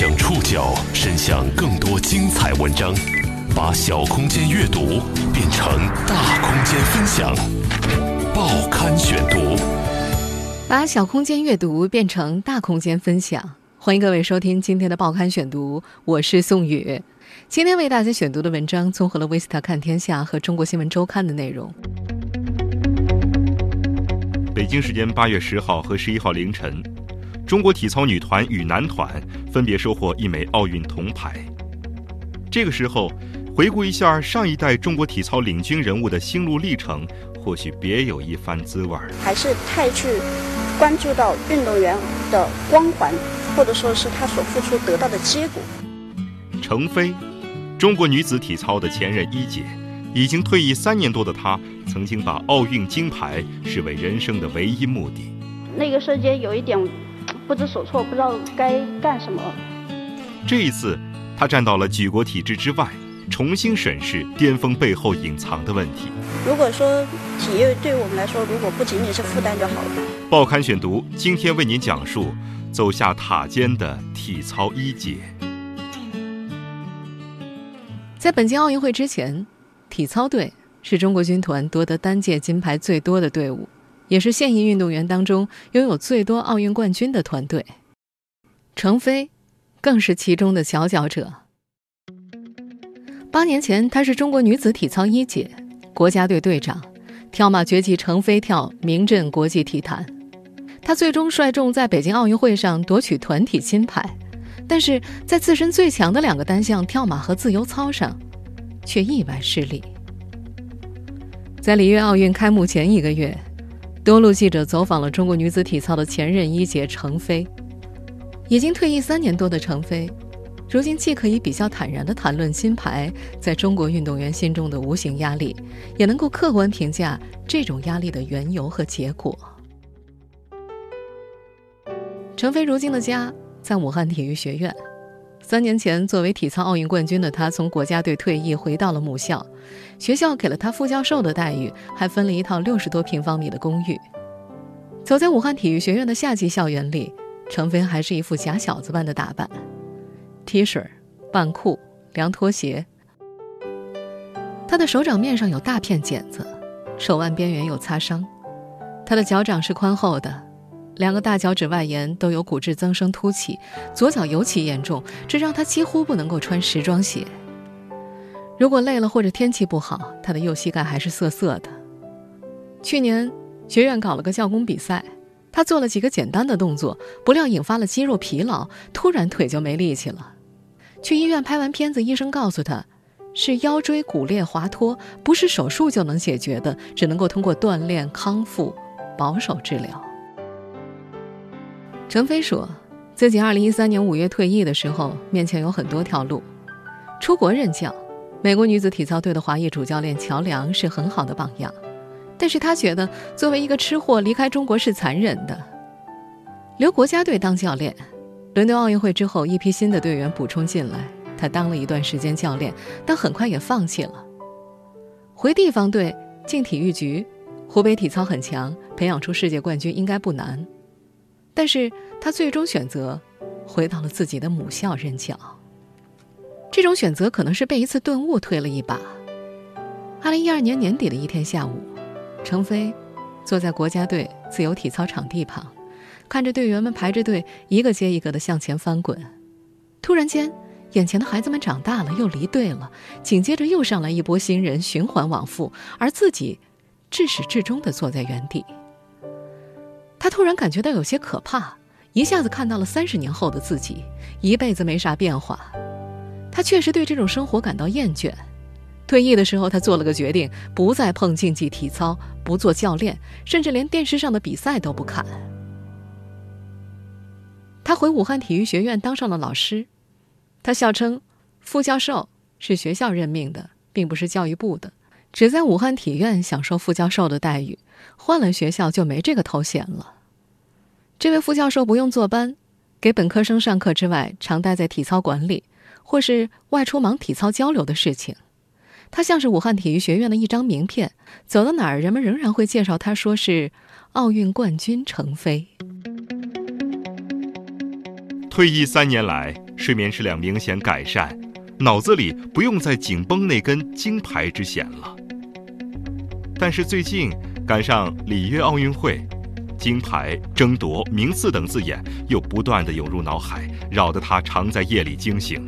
将触角伸向更多精彩文章，把小空间阅读变成大空间分享。报刊选读，把小空间阅读变成大空间分享。欢迎各位收听今天的报刊选读，我是宋宇。今天为大家选读的文章综合了《维斯特看天下》和《中国新闻周刊》的内容。北京时间八月十号和十一号凌晨。中国体操女团与男团分别收获一枚奥运铜牌。这个时候，回顾一下上一代中国体操领军人物的心路历程，或许别有一番滋味儿。还是太去关注到运动员的光环，或者说是他所付出得到的结果。程飞，中国女子体操的前任一姐，已经退役三年多的她，曾经把奥运金牌视为人生的唯一目的。那个瞬间有一点。不知所措，不知道该干什么。这一次，他站到了举国体制之外，重新审视巅峰背后隐藏的问题。如果说体育对我们来说，如果不仅仅是负担就好了。报刊选读今天为您讲述走下塔尖的体操一姐。在本届奥运会之前，体操队是中国军团夺得单届金牌最多的队伍。也是现役运动员当中拥有最多奥运冠军的团队，程飞更是其中的佼佼者。八年前，她是中国女子体操一姐，国家队队长，跳马绝技程飞跳名震国际体坛。她最终率众在北京奥运会上夺取团体金牌，但是在自身最强的两个单项跳马和自由操上，却意外失利。在里约奥运开幕前一个月。多路记者走访了中国女子体操的前任一姐程飞，已经退役三年多的程飞，如今既可以比较坦然地谈论金牌在中国运动员心中的无形压力，也能够客观评价这种压力的缘由和结果。程飞如今的家在武汉体育学院。三年前，作为体操奥运冠军的他，从国家队退役，回到了母校。学校给了他副教授的待遇，还分了一套六十多平方米的公寓。走在武汉体育学院的夏季校园里，程飞还是一副假小子般的打扮：T 恤、半裤、凉拖鞋。他的手掌面上有大片茧子，手腕边缘有擦伤。他的脚掌是宽厚的。两个大脚趾外沿都有骨质增生凸起，左脚尤其严重，这让他几乎不能够穿时装鞋。如果累了或者天气不好，他的右膝盖还是涩涩的。去年学院搞了个教工比赛，他做了几个简单的动作，不料引发了肌肉疲劳，突然腿就没力气了。去医院拍完片子，医生告诉他，是腰椎骨裂滑脱，不是手术就能解决的，只能够通过锻炼康复，保守治疗。程飞说，自己2013年5月退役的时候，面前有很多条路：出国任教，美国女子体操队的华裔主教练乔梁是很好的榜样。但是他觉得，作为一个吃货，离开中国是残忍的。留国家队当教练，伦敦奥运会之后，一批新的队员补充进来，他当了一段时间教练，但很快也放弃了。回地方队进体育局，湖北体操很强，培养出世界冠军应该不难。但是他最终选择回到了自己的母校任教。这种选择可能是被一次顿悟推了一把。二零一二年年底的一天下午，程飞坐在国家队自由体操场地旁，看着队员们排着队，一个接一个的向前翻滚。突然间，眼前的孩子们长大了，又离队了，紧接着又上来一波新人，循环往复，而自己至始至终的坐在原地。他突然感觉到有些可怕，一下子看到了三十年后的自己，一辈子没啥变化。他确实对这种生活感到厌倦。退役的时候，他做了个决定，不再碰竞技体操，不做教练，甚至连电视上的比赛都不看。他回武汉体育学院当上了老师，他笑称，副教授是学校任命的，并不是教育部的。只在武汉体院享受副教授的待遇，换了学校就没这个头衔了。这位副教授不用坐班，给本科生上课之外，常待在体操馆里，或是外出忙体操交流的事情。他像是武汉体育学院的一张名片，走到哪儿，人们仍然会介绍他，说是奥运冠军程飞。退役三年来，睡眠质量明显改善，脑子里不用再紧绷那根金牌之弦了。但是最近赶上里约奥运会，金牌争夺、名次等字眼又不断的涌入脑海，扰得他常在夜里惊醒。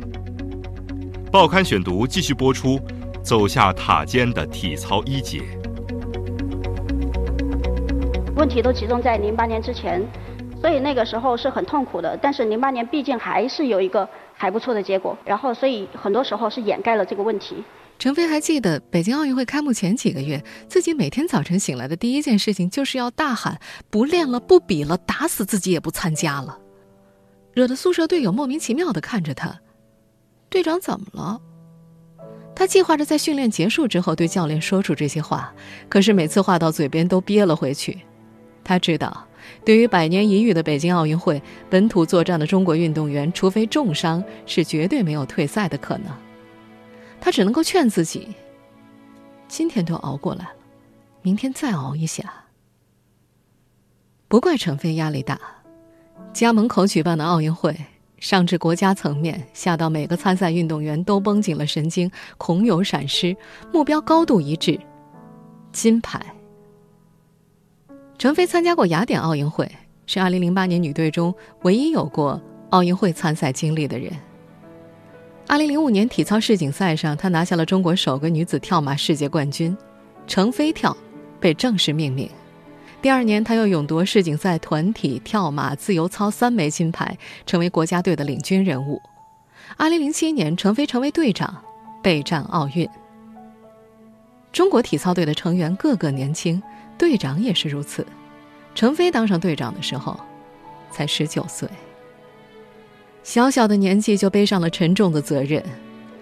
报刊选读继续播出，走下塔尖的体操一姐。问题都集中在零八年之前。所以那个时候是很痛苦的，但是零八年毕竟还是有一个还不错的结果，然后所以很多时候是掩盖了这个问题。程飞还记得北京奥运会开幕前几个月，自己每天早晨醒来的第一件事情就是要大喊“不练了，不比了，打死自己也不参加了”，惹得宿舍队友莫名其妙地看着他。队长怎么了？他计划着在训练结束之后对教练说出这些话，可是每次话到嘴边都憋了回去。他知道。对于百年一遇的北京奥运会，本土作战的中国运动员，除非重伤，是绝对没有退赛的可能。他只能够劝自己：今天都熬过来了，明天再熬一下。不怪程飞压力大，家门口举办的奥运会，上至国家层面，下到每个参赛运动员都绷紧了神经，恐有闪失，目标高度一致，金牌。程飞参加过雅典奥运会，是2008年女队中唯一有过奥运会参赛经历的人。2005年体操世锦赛上，她拿下了中国首个女子跳马世界冠军，程飞跳被正式命名。第二年，她又勇夺世锦赛团体、跳马、自由操三枚金牌，成为国家队的领军人物。2007年，程飞成为队长，备战奥运。中国体操队的成员个个年轻。队长也是如此，程飞当上队长的时候，才十九岁。小小的年纪就背上了沉重的责任，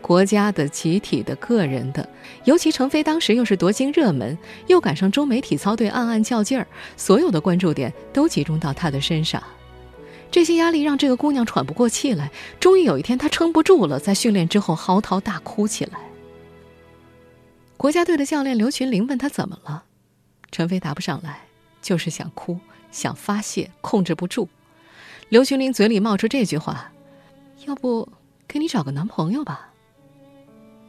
国家的、集体的、个人的。尤其程飞当时又是夺金热门，又赶上中美体操队暗暗较劲儿，所有的关注点都集中到他的身上。这些压力让这个姑娘喘不过气来。终于有一天，她撑不住了，在训练之后嚎啕大哭起来。国家队的教练刘群玲问她怎么了。陈飞答不上来，就是想哭，想发泄，控制不住。刘群林嘴里冒出这句话：“要不给你找个男朋友吧？”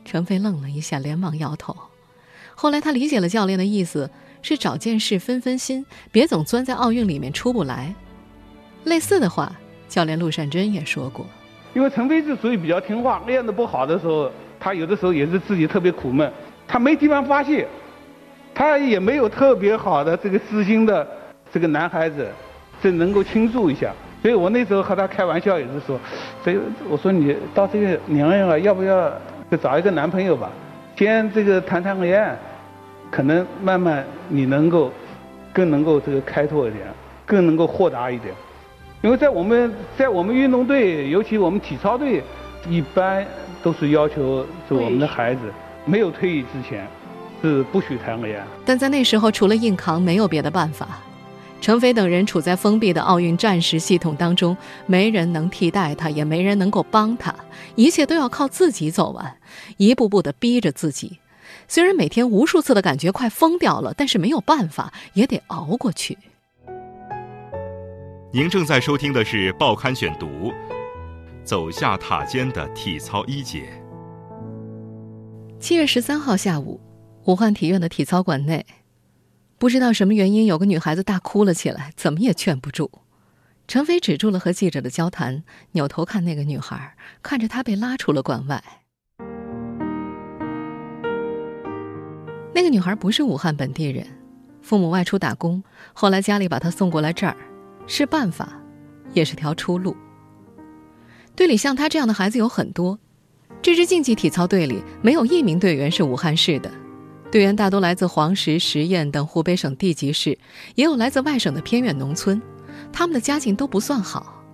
陈飞愣了一下，连忙摇头。后来他理解了教练的意思，是找件事分分心，别总钻在奥运里面出不来。类似的话，教练陆善珍也说过。因为陈飞是属于比较听话，练得不好的时候，他有的时候也是自己特别苦闷，他没地方发泄。他也没有特别好的这个知心的这个男孩子，这能够倾诉一下。所以我那时候和他开玩笑也是说，所以我说你到这个年龄了，要不要就找一个男朋友吧？先这个谈谈恋爱，可能慢慢你能够更能够这个开拓一点，更能够豁达一点。因为在我们在我们运动队，尤其我们体操队，一般都是要求是我们的孩子没有退役之前。是不许谈恋爱，但在那时候，除了硬扛，没有别的办法。程飞等人处在封闭的奥运战时系统当中，没人能替代他，也没人能够帮他，一切都要靠自己走完，一步步的逼着自己。虽然每天无数次的感觉快疯掉了，但是没有办法，也得熬过去。您正在收听的是《报刊选读》，走下塔尖的体操一姐。七月十三号下午。武汉体院的体操馆内，不知道什么原因，有个女孩子大哭了起来，怎么也劝不住。陈飞止住了和记者的交谈，扭头看那个女孩，看着她被拉出了馆外。那个女孩不是武汉本地人，父母外出打工，后来家里把她送过来这儿，是办法，也是条出路。队里像她这样的孩子有很多，这支竞技体操队里没有一名队员是武汉市的。队员大多来自黄石、十堰等湖北省地级市，也有来自外省的偏远农村，他们的家境都不算好。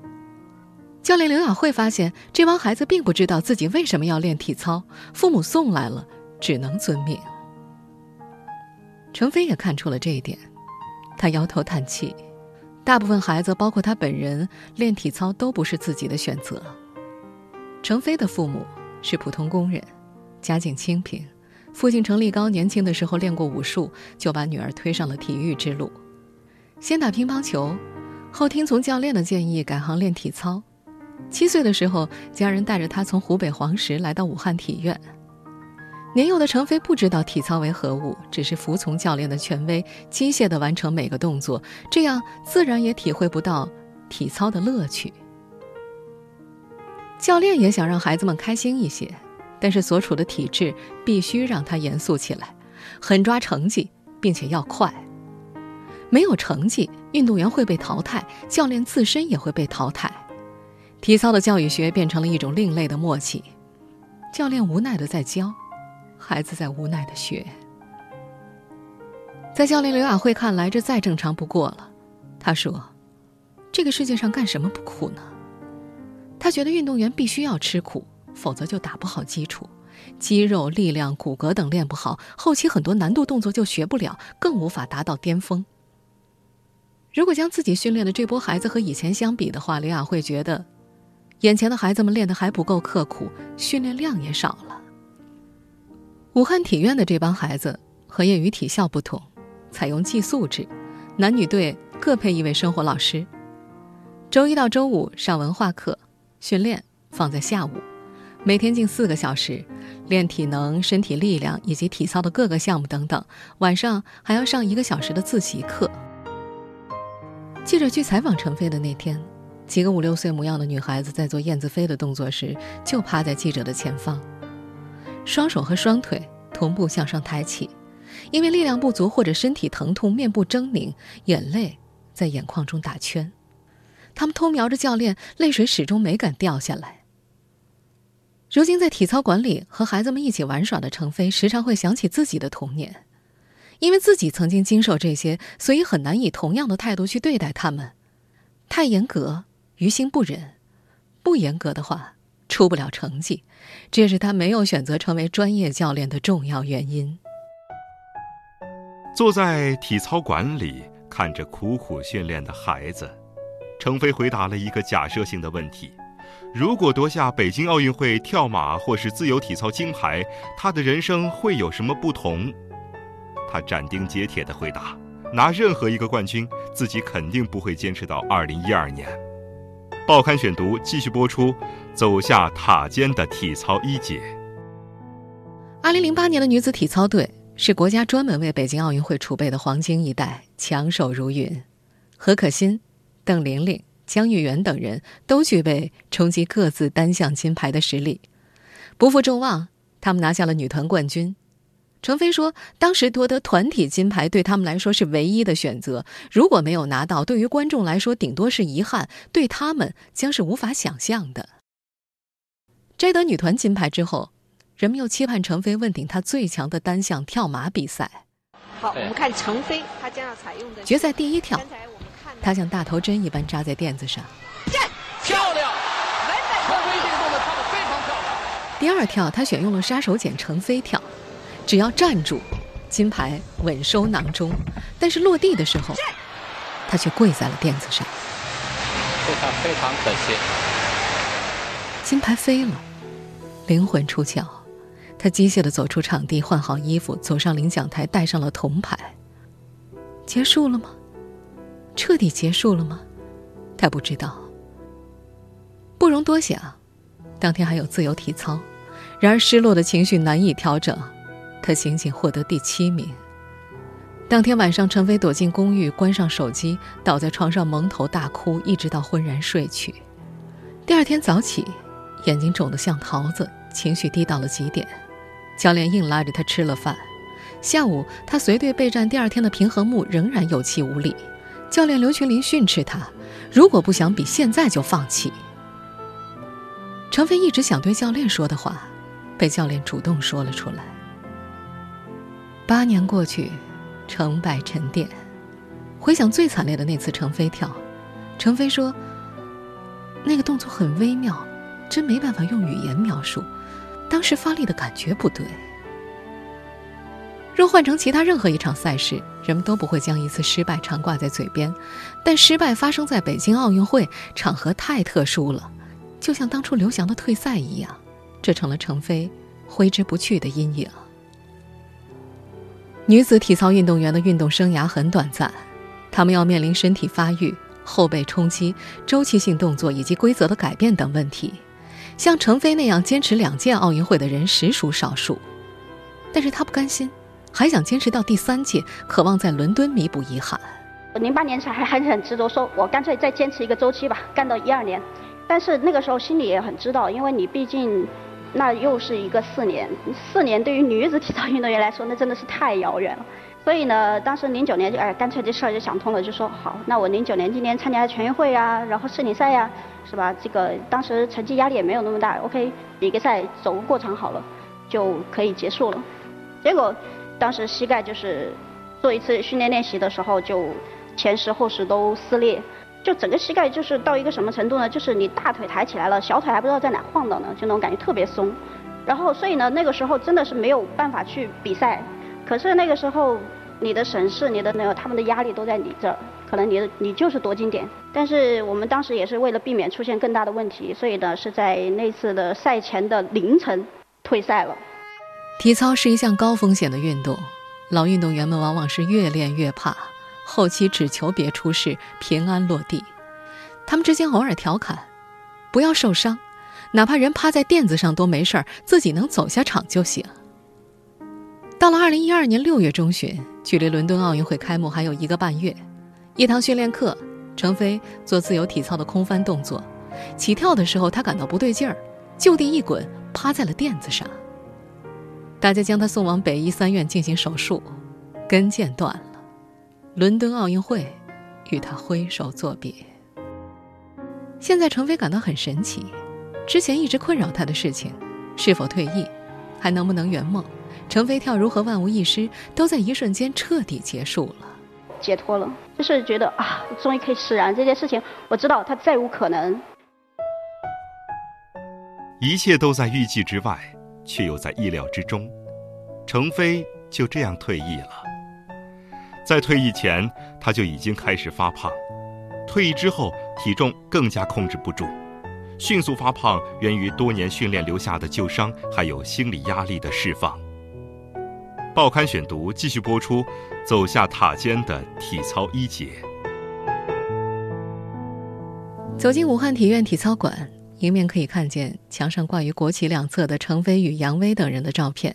教练刘雅慧发现，这帮孩子并不知道自己为什么要练体操，父母送来了，只能遵命。程飞也看出了这一点，他摇头叹气：大部分孩子，包括他本人，练体操都不是自己的选择。程飞的父母是普通工人，家境清贫。父亲程立高年轻的时候练过武术，就把女儿推上了体育之路。先打乒乓球，后听从教练的建议改行练体操。七岁的时候，家人带着他从湖北黄石来到武汉体院。年幼的程飞不知道体操为何物，只是服从教练的权威，机械地完成每个动作，这样自然也体会不到体操的乐趣。教练也想让孩子们开心一些，但是所处的体制必须让他严肃起来，狠抓成绩，并且要快。没有成绩，运动员会被淘汰，教练自身也会被淘汰。体操的教育学变成了一种另类的默契，教练无奈的在教。孩子在无奈的学，在教练刘雅慧看来，这再正常不过了。他说：“这个世界上干什么不苦呢？”他觉得运动员必须要吃苦，否则就打不好基础，肌肉、力量、骨骼等练不好，后期很多难度动作就学不了，更无法达到巅峰。如果将自己训练的这波孩子和以前相比的话，刘雅慧觉得，眼前的孩子们练得还不够刻苦，训练量也少了。武汉体院的这帮孩子和业余体校不同，采用寄宿制，男女队各配一位生活老师。周一到周五上文化课，训练放在下午，每天近四个小时，练体能、身体力量以及体操的各个项目等等。晚上还要上一个小时的自习课。记者去采访陈飞的那天，几个五六岁模样的女孩子在做燕子飞的动作时，就趴在记者的前方。双手和双腿同步向上抬起，因为力量不足或者身体疼痛，面部狰狞，眼泪在眼眶中打圈。他们偷瞄着教练，泪水始终没敢掉下来。如今在体操馆里和孩子们一起玩耍的程飞，时常会想起自己的童年，因为自己曾经经受这些，所以很难以同样的态度去对待他们。太严格，于心不忍；不严格的话。出不了成绩，这也是他没有选择成为专业教练的重要原因。坐在体操馆里，看着苦苦训练的孩子，程飞回答了一个假设性的问题：如果夺下北京奥运会跳马或是自由体操金牌，他的人生会有什么不同？他斩钉截铁地回答：拿任何一个冠军，自己肯定不会坚持到二零一二年。报刊选读继续播出，走下塔尖的体操一姐。二零零八年的女子体操队是国家专门为北京奥运会储备的黄金一代，强手如云。何可欣、邓玲玲、江玉媛等人都具备冲击各自单项金牌的实力，不负众望，他们拿下了女团冠军。程飞说：“当时夺得团体金牌对他们来说是唯一的选择。如果没有拿到，对于观众来说顶多是遗憾，对他们将是无法想象的。”摘得女团金牌之后，人们又期盼程飞问鼎他最强的单项跳马比赛。好，我们看程飞，他将要采用的决赛第一跳，他像大头针一般扎在垫子上，站，漂亮！程飞这个动作跳得非常漂亮。第二跳，他选用了杀手锏成飞跳。只要站住，金牌稳收囊中。但是落地的时候，他却跪在了垫子上。非常非常可惜，金牌飞了，灵魂出窍。他机械地走出场地，换好衣服，走上领奖台，戴上了铜牌。结束了吗？彻底结束了吗？他不知道。不容多想，当天还有自由体操。然而失落的情绪难以调整。他仅仅获得第七名。当天晚上，陈飞躲进公寓，关上手机，倒在床上蒙头大哭，一直到昏然睡去。第二天早起，眼睛肿得像桃子，情绪低到了极点。教练硬拉着他吃了饭。下午，他随队备战第二天的平衡木，仍然有气无力。教练刘群林训斥他：“如果不想比，现在就放弃。”程飞一直想对教练说的话，被教练主动说了出来。八年过去，成败沉淀。回想最惨烈的那次程飞跳，程飞说：“那个动作很微妙，真没办法用语言描述。当时发力的感觉不对。若换成其他任何一场赛事，人们都不会将一次失败常挂在嘴边。但失败发生在北京奥运会，场合太特殊了，就像当初刘翔的退赛一样，这成了程飞挥之不去的阴影。”女子体操运动员的运动生涯很短暂，她们要面临身体发育、后背冲击、周期性动作以及规则的改变等问题。像程飞那样坚持两届奥运会的人实属少数。但是他不甘心，还想坚持到第三届，渴望在伦敦弥补遗憾。零八年才还还很执着，说我干脆再坚持一个周期吧，干到一二年。但是那个时候心里也很知道，因为你毕竟。那又是一个四年，四年对于女子体操运动员来说，那真的是太遥远了。所以呢，当时零九年就哎，干脆这事儿就想通了，就说好，那我零九年今年参加全运会啊，然后世锦赛呀，是吧？这个当时成绩压力也没有那么大，OK，比个赛走个过场好了，就可以结束了。结果当时膝盖就是做一次训练练习的时候，就前十后十都撕裂。就整个膝盖就是到一个什么程度呢？就是你大腿抬起来了，小腿还不知道在哪晃荡呢，就那种感觉特别松。然后所以呢，那个时候真的是没有办法去比赛。可是那个时候，你的省市、你的那个他们的压力都在你这儿，可能你的你就是夺金点。但是我们当时也是为了避免出现更大的问题，所以呢是在那次的赛前的凌晨退赛了。体操是一项高风险的运动，老运动员们往往是越练越怕。后期只求别出事，平安落地。他们之间偶尔调侃：“不要受伤，哪怕人趴在垫子上都没事儿，自己能走下场就行。”到了二零一二年六月中旬，距离伦敦奥运会开幕还有一个半月，一堂训练课，程飞做自由体操的空翻动作，起跳的时候他感到不对劲儿，就地一滚，趴在了垫子上。大家将他送往北医三院进行手术，跟腱断了。伦敦奥运会，与他挥手作别。现在程飞感到很神奇，之前一直困扰他的事情，是否退役，还能不能圆梦，程飞跳如何万无一失，都在一瞬间彻底结束了，解脱了，就是觉得啊，终于可以释然这件事情，我知道他再无可能。一切都在预计之外，却又在意料之中，程飞就这样退役了。在退役前，他就已经开始发胖；退役之后，体重更加控制不住，迅速发胖源于多年训练留下的旧伤，还有心理压力的释放。报刊选读继续播出，走下塔尖的体操一姐。走进武汉体院体操馆，迎面可以看见墙上挂于国旗两侧的程飞与杨威等人的照片。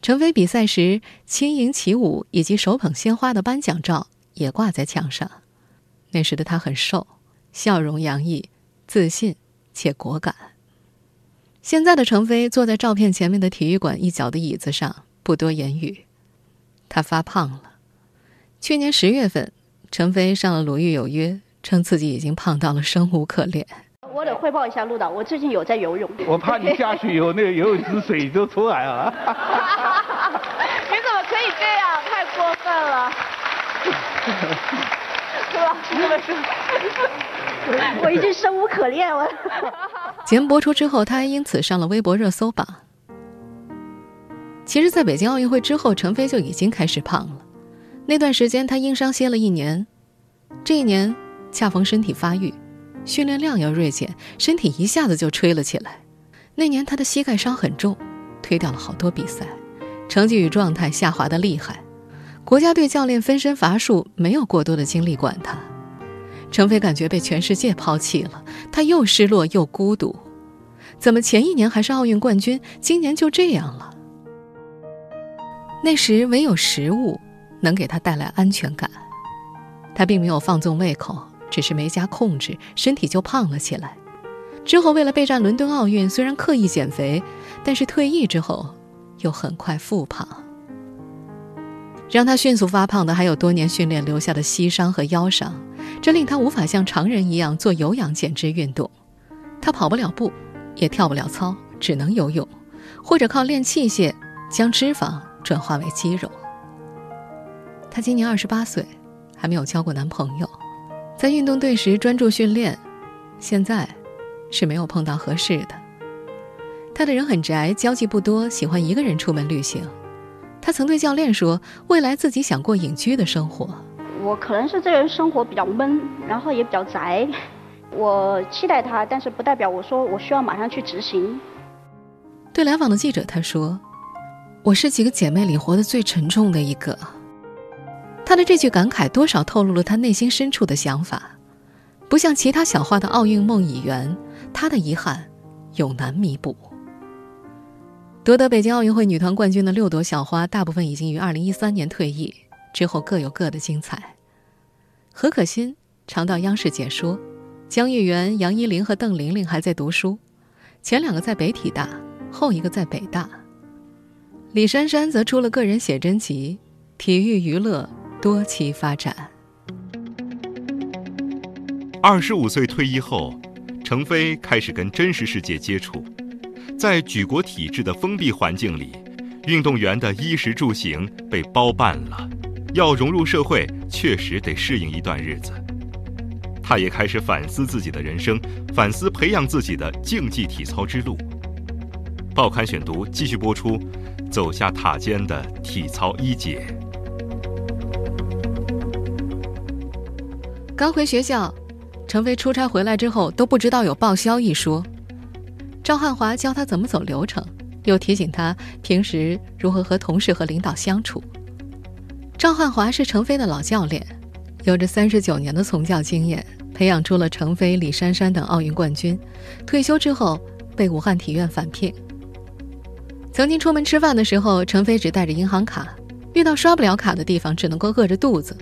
程飞比赛时轻盈起舞以及手捧鲜花的颁奖照也挂在墙上。那时的他很瘦，笑容洋溢，自信且果敢。现在的程飞坐在照片前面的体育馆一角的椅子上，不多言语。他发胖了。去年十月份，程飞上了《鲁豫有约》，称自己已经胖到了生无可恋。我得汇报一下陆导，我最近有在游泳。我怕你下去以后，那个游泳池水都出来了。你怎么可以这样？太过分了？我已经生无可恋了。节目播出之后，他还因此上了微博热搜榜。其实，在北京奥运会之后，陈飞就已经开始胖了。那段时间，他因伤歇了一年，这一年恰逢身体发育。训练量要锐减，身体一下子就吹了起来。那年他的膝盖伤很重，推掉了好多比赛，成绩与状态下滑的厉害。国家队教练分身乏术，没有过多的精力管他。程飞感觉被全世界抛弃了，他又失落又孤独。怎么前一年还是奥运冠军，今年就这样了？那时唯有食物能给他带来安全感，他并没有放纵胃口。只是没加控制，身体就胖了起来。之后为了备战伦敦奥运，虽然刻意减肥，但是退役之后又很快复胖。让他迅速发胖的还有多年训练留下的膝伤和腰伤，这令他无法像常人一样做有氧减脂运动。他跑不了步，也跳不了操，只能游泳，或者靠练器械将脂肪转化为肌肉。他今年二十八岁，还没有交过男朋友。在运动队时专注训练，现在是没有碰到合适的。他的人很宅，交际不多，喜欢一个人出门旅行。他曾对教练说，未来自己想过隐居的生活。我可能是这人生活比较闷，然后也比较宅。我期待他，但是不代表我说我需要马上去执行。对来访的记者他说：“我是几个姐妹里活得最沉重的一个。”他的这句感慨多少透露了他内心深处的想法。不像其他小花的奥运梦已圆，他的遗憾永难弥补。夺得北京奥运会女团冠军的六朵小花，大部分已经于二零一三年退役，之后各有各的精彩。何可欣常到央视解说，江玉媛、杨依林和邓玲玲还在读书，前两个在北体大，后一个在北大。李珊珊则出了个人写真集，体育娱乐多期发展。二十五岁退役后，程飞开始跟真实世界接触。在举国体制的封闭环境里，运动员的衣食住行被包办了，要融入社会，确实得适应一段日子。他也开始反思自己的人生，反思培养自己的竞技体操之路。报刊选读继续播出，走下塔尖的体操一姐。刚回学校，程飞出差回来之后都不知道有报销一说。赵汉华教他怎么走流程，又提醒他平时如何和同事和领导相处。赵汉华是程飞的老教练，有着三十九年的从教经验，培养出了程飞、李珊珊等奥运冠军。退休之后被武汉体院返聘。曾经出门吃饭的时候，程飞只带着银行卡，遇到刷不了卡的地方，只能够饿着肚子。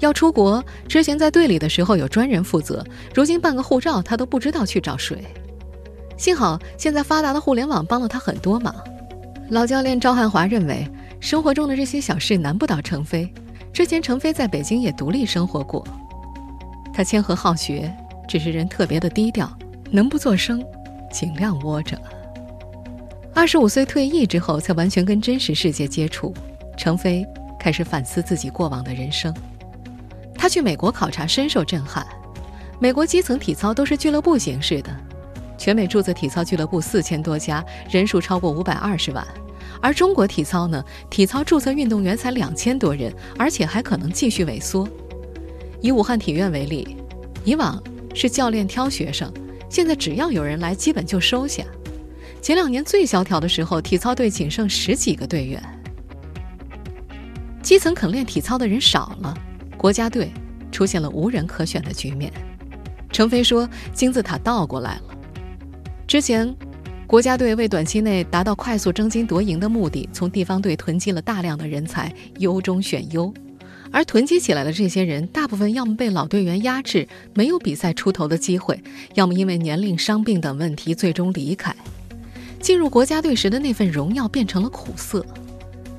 要出国，之前在队里的时候有专人负责，如今办个护照他都不知道去找谁。幸好现在发达的互联网帮了他很多忙。老教练赵汉华认为，生活中的这些小事难不倒程飞。之前程飞在北京也独立生活过，他谦和好学，只是人特别的低调，能不作声，尽量窝着。二十五岁退役之后，才完全跟真实世界接触。程飞开始反思自己过往的人生。他去美国考察，深受震撼。美国基层体操都是俱乐部形式的。全美注册体操俱乐部四千多家，人数超过五百二十万，而中国体操呢？体操注册运动员才两千多人，而且还可能继续萎缩。以武汉体院为例，以往是教练挑学生，现在只要有人来，基本就收下。前两年最萧条的时候，体操队仅剩十几个队员。基层肯练体操的人少了，国家队出现了无人可选的局面。程飞说：“金字塔倒过来了。”之前，国家队为短期内达到快速争金夺银的目的，从地方队囤积了大量的人才，优中选优。而囤积起来的这些人，大部分要么被老队员压制，没有比赛出头的机会；要么因为年龄、伤病等问题，最终离开。进入国家队时的那份荣耀变成了苦涩。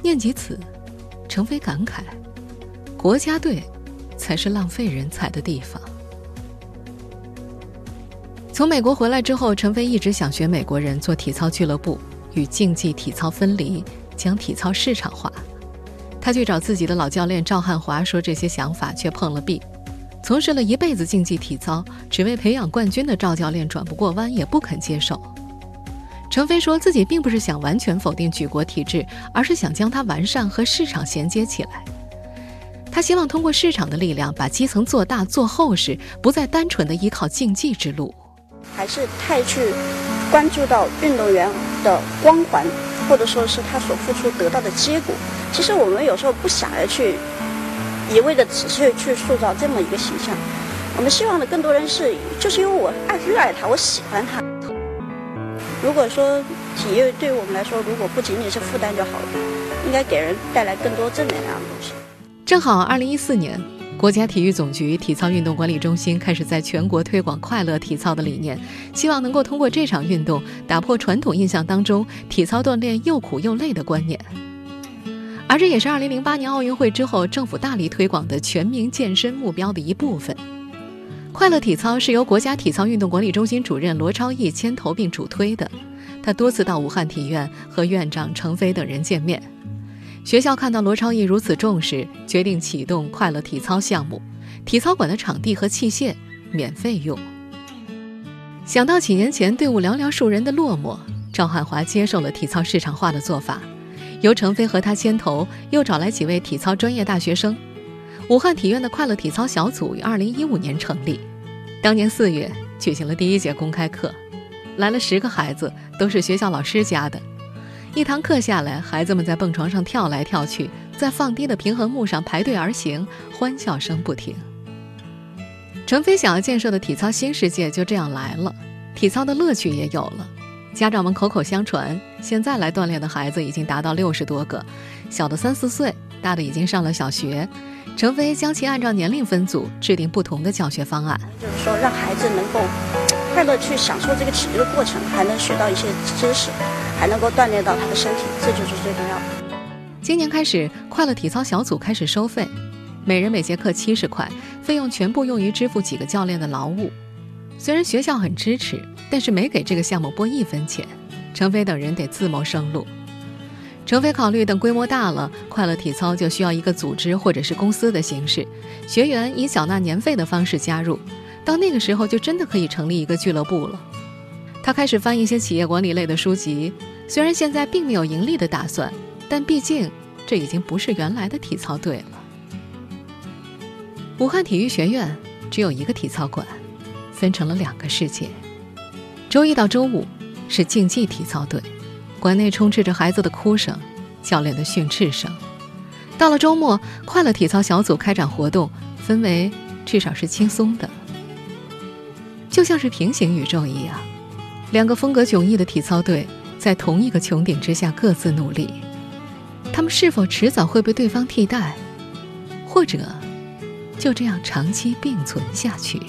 念及此，程飞感慨：国家队才是浪费人才的地方。从美国回来之后，陈飞一直想学美国人做体操俱乐部，与竞技体操分离，将体操市场化。他去找自己的老教练赵汉华说这些想法，却碰了壁。从事了一辈子竞技体操，只为培养冠军的赵教练转不过弯，也不肯接受。陈飞说自己并不是想完全否定举国体制，而是想将它完善和市场衔接起来。他希望通过市场的力量，把基层做大做厚实，不再单纯的依靠竞技之路。还是太去关注到运动员的光环，或者说是他所付出得到的结果。其实我们有时候不想要去一味的只是去塑造这么一个形象。我们希望的更多人是，就是因为我爱热爱他，我喜欢他。如果说体育对于我们来说，如果不仅仅是负担就好了，应该给人带来更多正能量的东西。正好二零一四年。国家体育总局体操运动管理中心开始在全国推广快乐体操的理念，希望能够通过这场运动打破传统印象当中体操锻炼又苦又累的观念。而这也是2008年奥运会之后政府大力推广的全民健身目标的一部分。快乐体操是由国家体操运动管理中心主任罗超义牵头并主推的，他多次到武汉体院和院长程飞等人见面。学校看到罗超义如此重视，决定启动快乐体操项目。体操馆的场地和器械免费用。想到几年前队伍寥寥数人的落寞，赵汉华接受了体操市场化的做法，由程飞和他牵头，又找来几位体操专业大学生。武汉体院的快乐体操小组于2015年成立，当年四月举行了第一节公开课，来了十个孩子，都是学校老师家的。一堂课下来，孩子们在蹦床上跳来跳去，在放低的平衡木上排队而行，欢笑声不停。程飞想要建设的体操新世界就这样来了，体操的乐趣也有了。家长们口口相传，现在来锻炼的孩子已经达到六十多个，小的三四岁，大的已经上了小学。程飞将其按照年龄分组，制定不同的教学方案，就是说让孩子能够快乐去享受这个体育的过程，还能学到一些知识，还能够锻炼到他的身体，这就是最重要的。今年开始，快乐体操小组开始收费，每人每节课七十块，费用全部用于支付几个教练的劳务。虽然学校很支持，但是没给这个项目拨一分钱，程飞等人得自谋生路。程飞考虑，等规模大了，快乐体操就需要一个组织或者是公司的形式，学员以缴纳年费的方式加入，到那个时候就真的可以成立一个俱乐部了。他开始翻一些企业管理类的书籍，虽然现在并没有盈利的打算，但毕竟这已经不是原来的体操队了。武汉体育学院只有一个体操馆。分成了两个世界。周一到周五是竞技体操队，馆内充斥着孩子的哭声、教练的训斥声。到了周末，快乐体操小组开展活动，氛围至少是轻松的，就像是平行宇宙一样。两个风格迥异的体操队在同一个穹顶之下各自努力，他们是否迟早会被对方替代，或者就这样长期并存下去？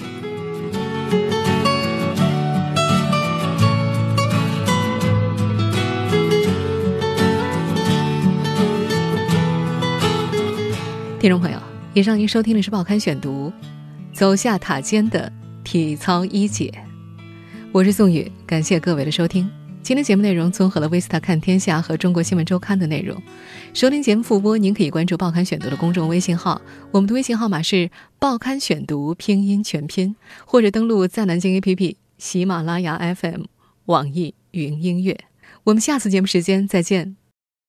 听众朋友，以上您收听的是《报刊选读》，走下塔尖的体操一姐，我是宋宇，感谢各位的收听。今天节目内容综合了《维斯塔看天下》和《中国新闻周刊》的内容。收听节目复播，您可以关注《报刊选读》的公众微信号，我们的微信号码是《报刊选读》拼音全拼，或者登录在南京 APP、喜马拉雅 FM、网易云音乐。我们下次节目时间再见。